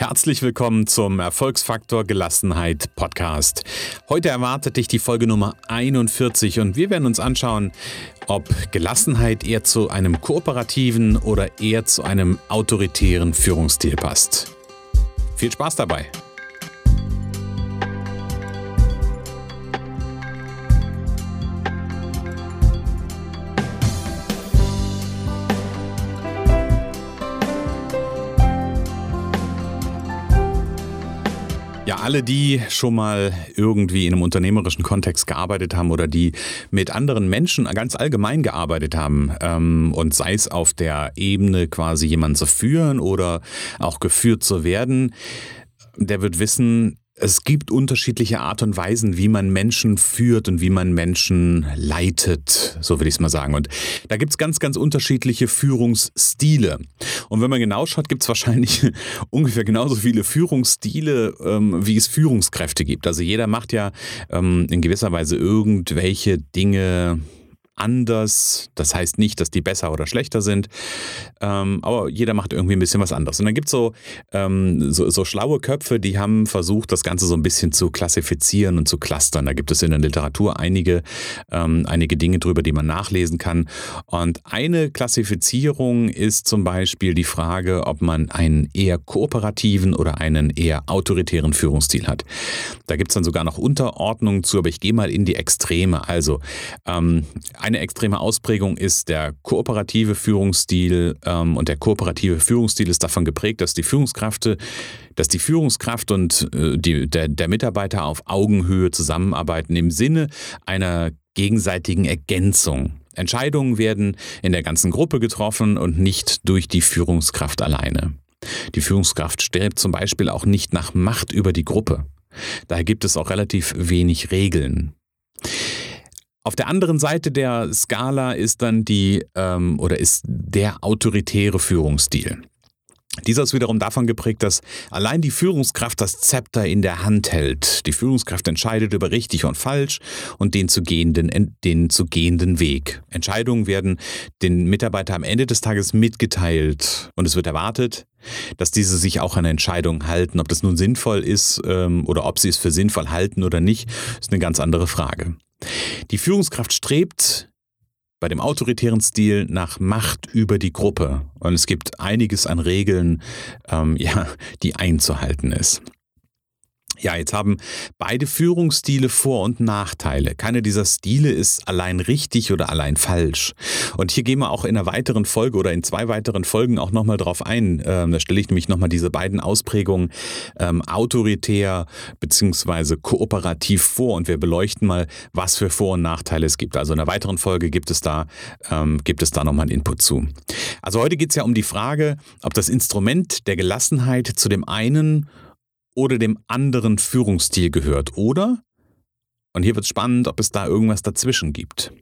Herzlich willkommen zum Erfolgsfaktor Gelassenheit Podcast. Heute erwartet dich die Folge Nummer 41 und wir werden uns anschauen, ob Gelassenheit eher zu einem kooperativen oder eher zu einem autoritären Führungsstil passt. Viel Spaß dabei! Alle, die schon mal irgendwie in einem unternehmerischen Kontext gearbeitet haben oder die mit anderen Menschen ganz allgemein gearbeitet haben ähm, und sei es auf der Ebene quasi jemanden zu führen oder auch geführt zu werden, der wird wissen, es gibt unterschiedliche Art und Weisen, wie man Menschen führt und wie man Menschen leitet, so würde ich es mal sagen. Und da gibt es ganz, ganz unterschiedliche Führungsstile. Und wenn man genau schaut, gibt es wahrscheinlich ungefähr genauso viele Führungsstile, ähm, wie es Führungskräfte gibt. Also jeder macht ja ähm, in gewisser Weise irgendwelche Dinge anders. Das heißt nicht, dass die besser oder schlechter sind, ähm, aber jeder macht irgendwie ein bisschen was anderes. Und dann gibt so, ähm, so, so schlaue Köpfe, die haben versucht, das Ganze so ein bisschen zu klassifizieren und zu clustern. Da gibt es in der Literatur einige, ähm, einige Dinge drüber, die man nachlesen kann. Und eine Klassifizierung ist zum Beispiel die Frage, ob man einen eher kooperativen oder einen eher autoritären Führungsstil hat. Da gibt es dann sogar noch Unterordnungen zu, aber ich gehe mal in die Extreme. Also ähm, eine extreme Ausprägung ist der kooperative Führungsstil ähm, und der kooperative Führungsstil ist davon geprägt, dass die Führungskraft, dass die Führungskraft und äh, die, der, der Mitarbeiter auf Augenhöhe zusammenarbeiten im Sinne einer gegenseitigen Ergänzung. Entscheidungen werden in der ganzen Gruppe getroffen und nicht durch die Führungskraft alleine. Die Führungskraft strebt zum Beispiel auch nicht nach Macht über die Gruppe. Daher gibt es auch relativ wenig Regeln. Auf der anderen Seite der Skala ist dann die ähm, oder ist der autoritäre Führungsstil. Dieser ist wiederum davon geprägt, dass allein die Führungskraft das Zepter in der Hand hält. Die Führungskraft entscheidet über richtig und falsch und den zu gehenden, den zu gehenden Weg. Entscheidungen werden den Mitarbeiter am Ende des Tages mitgeteilt und es wird erwartet, dass diese sich auch an Entscheidungen halten. Ob das nun sinnvoll ist ähm, oder ob sie es für sinnvoll halten oder nicht, ist eine ganz andere Frage. Die Führungskraft strebt bei dem autoritären Stil nach Macht über die Gruppe. Und es gibt einiges an Regeln, ähm, ja, die einzuhalten ist. Ja, jetzt haben beide Führungsstile Vor- und Nachteile. Keiner dieser Stile ist allein richtig oder allein falsch. Und hier gehen wir auch in einer weiteren Folge oder in zwei weiteren Folgen auch nochmal drauf ein. Ähm, da stelle ich nämlich nochmal diese beiden Ausprägungen ähm, autoritär beziehungsweise kooperativ vor und wir beleuchten mal, was für Vor- und Nachteile es gibt. Also in einer weiteren Folge gibt es da, ähm, gibt es da nochmal einen Input zu. Also heute geht es ja um die Frage, ob das Instrument der Gelassenheit zu dem einen oder dem anderen Führungsstil gehört. Oder, und hier wird es spannend, ob es da irgendwas dazwischen gibt.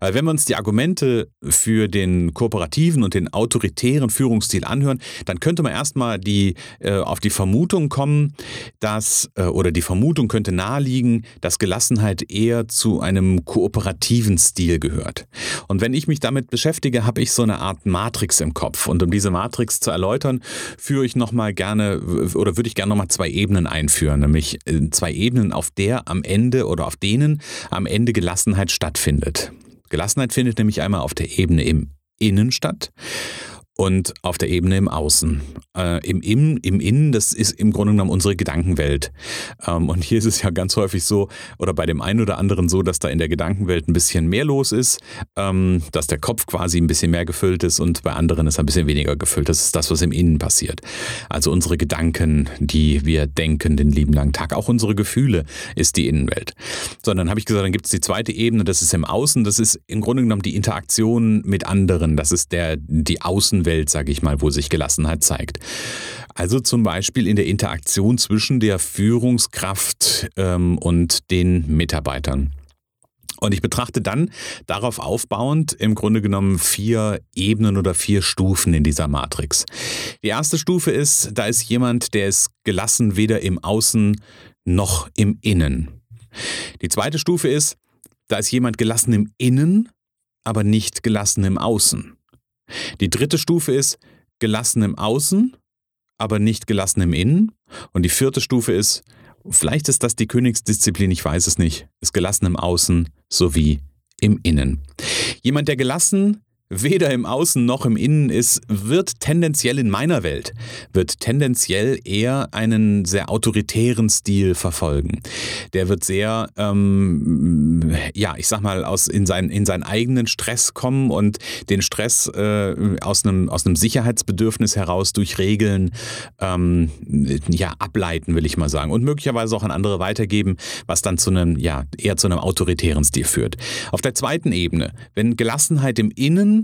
Weil wenn wir uns die Argumente für den kooperativen und den autoritären Führungsstil anhören, dann könnte man erstmal die, äh, auf die Vermutung kommen, dass, äh, oder die Vermutung könnte naheliegen, dass Gelassenheit eher zu einem kooperativen Stil gehört. Und wenn ich mich damit beschäftige, habe ich so eine Art Matrix im Kopf. Und um diese Matrix zu erläutern, führe ich nochmal gerne, oder würde ich gerne nochmal zwei Ebenen einführen, nämlich äh, zwei Ebenen, auf der am Ende oder auf denen am Ende Gelassenheit stattfindet. Gelassenheit findet nämlich einmal auf der Ebene im Innen statt und auf der Ebene im Außen. Äh, im, Im, Im Innen, das ist im Grunde genommen unsere Gedankenwelt. Ähm, und hier ist es ja ganz häufig so, oder bei dem einen oder anderen so, dass da in der Gedankenwelt ein bisschen mehr los ist, ähm, dass der Kopf quasi ein bisschen mehr gefüllt ist und bei anderen ist er ein bisschen weniger gefüllt. Das ist das, was im Innen passiert. Also unsere Gedanken, die wir denken den lieben langen Tag. Auch unsere Gefühle ist die Innenwelt. So, dann habe ich gesagt, dann gibt es die zweite Ebene, das ist im Außen. Das ist im Grunde genommen die Interaktion mit anderen. Das ist der, die Außen Welt, sage ich mal, wo sich Gelassenheit zeigt. Also zum Beispiel in der Interaktion zwischen der Führungskraft ähm, und den Mitarbeitern. Und ich betrachte dann darauf aufbauend im Grunde genommen vier Ebenen oder vier Stufen in dieser Matrix. Die erste Stufe ist, da ist jemand, der ist gelassen weder im Außen noch im Innen. Die zweite Stufe ist, da ist jemand gelassen im Innen, aber nicht gelassen im Außen. Die dritte Stufe ist gelassen im Außen, aber nicht gelassen im Innen. Und die vierte Stufe ist, vielleicht ist das die Königsdisziplin, ich weiß es nicht, ist gelassen im Außen sowie im Innen. Jemand, der gelassen weder im Außen noch im Innen ist, wird tendenziell in meiner Welt, wird tendenziell eher einen sehr autoritären Stil verfolgen. Der wird sehr, ähm, ja, ich sag mal, aus, in, sein, in seinen eigenen Stress kommen und den Stress äh, aus, einem, aus einem Sicherheitsbedürfnis heraus durch Regeln ähm, ja, ableiten, will ich mal sagen. Und möglicherweise auch an andere weitergeben, was dann zu einem, ja, eher zu einem autoritären Stil führt. Auf der zweiten Ebene, wenn Gelassenheit im Innen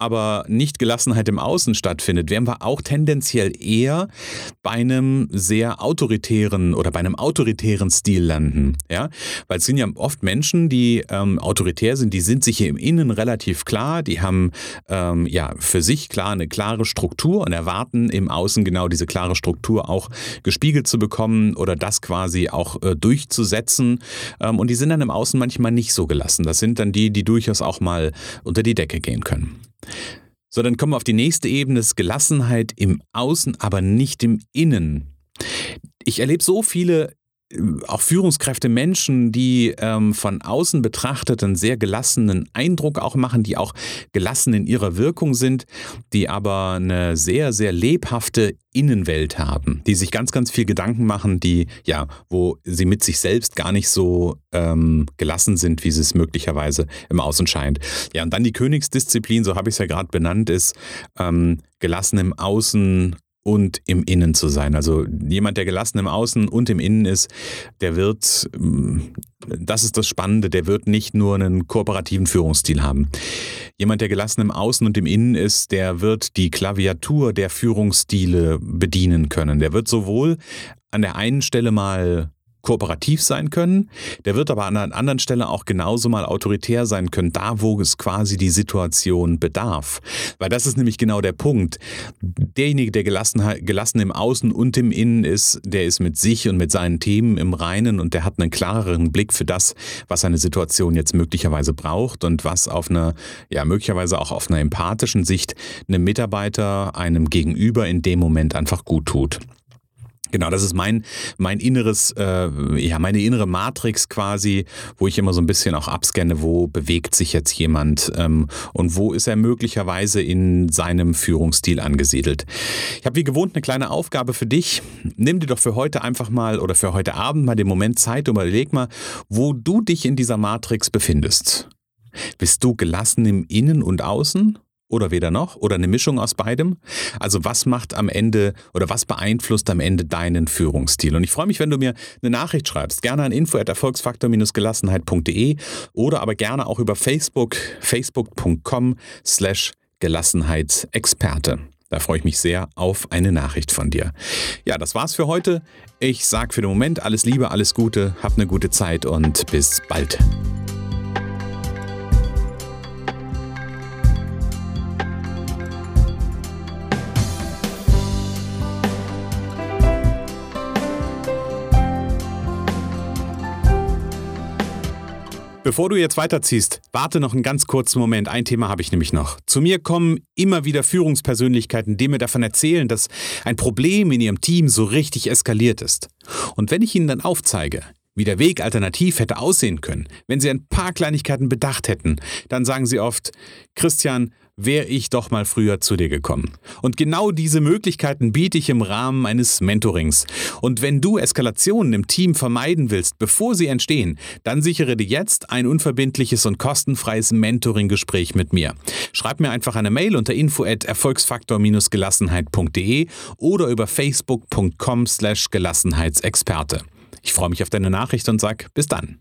aber nicht Gelassenheit im Außen stattfindet, wären wir auch tendenziell eher bei einem sehr autoritären oder bei einem autoritären Stil landen. Ja? Weil es sind ja oft Menschen, die ähm, autoritär sind, die sind sich im Innen relativ klar, die haben ähm, ja für sich klar eine klare Struktur und erwarten im Außen genau diese klare Struktur auch gespiegelt zu bekommen oder das quasi auch äh, durchzusetzen. Ähm, und die sind dann im Außen manchmal nicht so gelassen. Das sind dann die, die durchaus auch mal unter die Decke gehen können. So, dann kommen wir auf die nächste Ebene, das Gelassenheit im Außen, aber nicht im Innen. Ich erlebe so viele auch Führungskräfte, Menschen, die ähm, von außen betrachtet einen sehr gelassenen Eindruck auch machen, die auch gelassen in ihrer Wirkung sind, die aber eine sehr, sehr lebhafte Innenwelt haben, die sich ganz, ganz viel Gedanken machen, die, ja, wo sie mit sich selbst gar nicht so ähm, gelassen sind, wie sie es möglicherweise im Außen scheint. Ja, und dann die Königsdisziplin, so habe ich es ja gerade benannt, ist ähm, gelassen im Außen und im Innen zu sein. Also jemand, der gelassen im Außen und im Innen ist, der wird, mm, das ist das Spannende, der wird nicht nur einen kooperativen Führungsstil haben. Jemand, der gelassen im Außen und im Innen ist, der wird die Klaviatur der Führungsstile bedienen können. Der wird sowohl an der einen Stelle mal kooperativ sein können. Der wird aber an einer anderen Stelle auch genauso mal autoritär sein können, da wo es quasi die Situation bedarf. Weil das ist nämlich genau der Punkt. Derjenige, der gelassen, gelassen im Außen und im Innen ist, der ist mit sich und mit seinen Themen im Reinen und der hat einen klareren Blick für das, was eine Situation jetzt möglicherweise braucht und was auf einer, ja, möglicherweise auch auf einer empathischen Sicht einem Mitarbeiter, einem Gegenüber in dem Moment einfach gut tut. Genau, das ist mein, mein inneres, äh, ja, meine innere Matrix quasi, wo ich immer so ein bisschen auch abscanne, wo bewegt sich jetzt jemand ähm, und wo ist er möglicherweise in seinem Führungsstil angesiedelt. Ich habe wie gewohnt eine kleine Aufgabe für dich. Nimm dir doch für heute einfach mal oder für heute Abend mal den Moment Zeit und überleg mal, wo du dich in dieser Matrix befindest. Bist du gelassen im Innen und Außen? Oder weder noch oder eine Mischung aus beidem? Also was macht am Ende oder was beeinflusst am Ende deinen Führungsstil? Und ich freue mich, wenn du mir eine Nachricht schreibst, gerne an info@erfolgsfaktor-gelassenheit.de oder aber gerne auch über Facebook, facebook.com slash Gelassenheitsexperte. Da freue ich mich sehr auf eine Nachricht von dir. Ja, das war's für heute. Ich sage für den Moment alles Liebe, alles Gute, hab eine gute Zeit und bis bald. Bevor du jetzt weiterziehst, warte noch einen ganz kurzen Moment. Ein Thema habe ich nämlich noch. Zu mir kommen immer wieder Führungspersönlichkeiten, die mir davon erzählen, dass ein Problem in ihrem Team so richtig eskaliert ist. Und wenn ich ihnen dann aufzeige, wie der Weg alternativ hätte aussehen können, wenn sie ein paar Kleinigkeiten bedacht hätten, dann sagen sie oft, Christian, wäre ich doch mal früher zu dir gekommen. Und genau diese Möglichkeiten biete ich im Rahmen eines Mentorings. Und wenn du Eskalationen im Team vermeiden willst, bevor sie entstehen, dann sichere dir jetzt ein unverbindliches und kostenfreies Mentoring-Gespräch mit mir. Schreib mir einfach eine Mail unter info at erfolgsfaktor-gelassenheit.de oder über facebook.com slash Gelassenheitsexperte. Ich freue mich auf deine Nachricht und sag bis dann.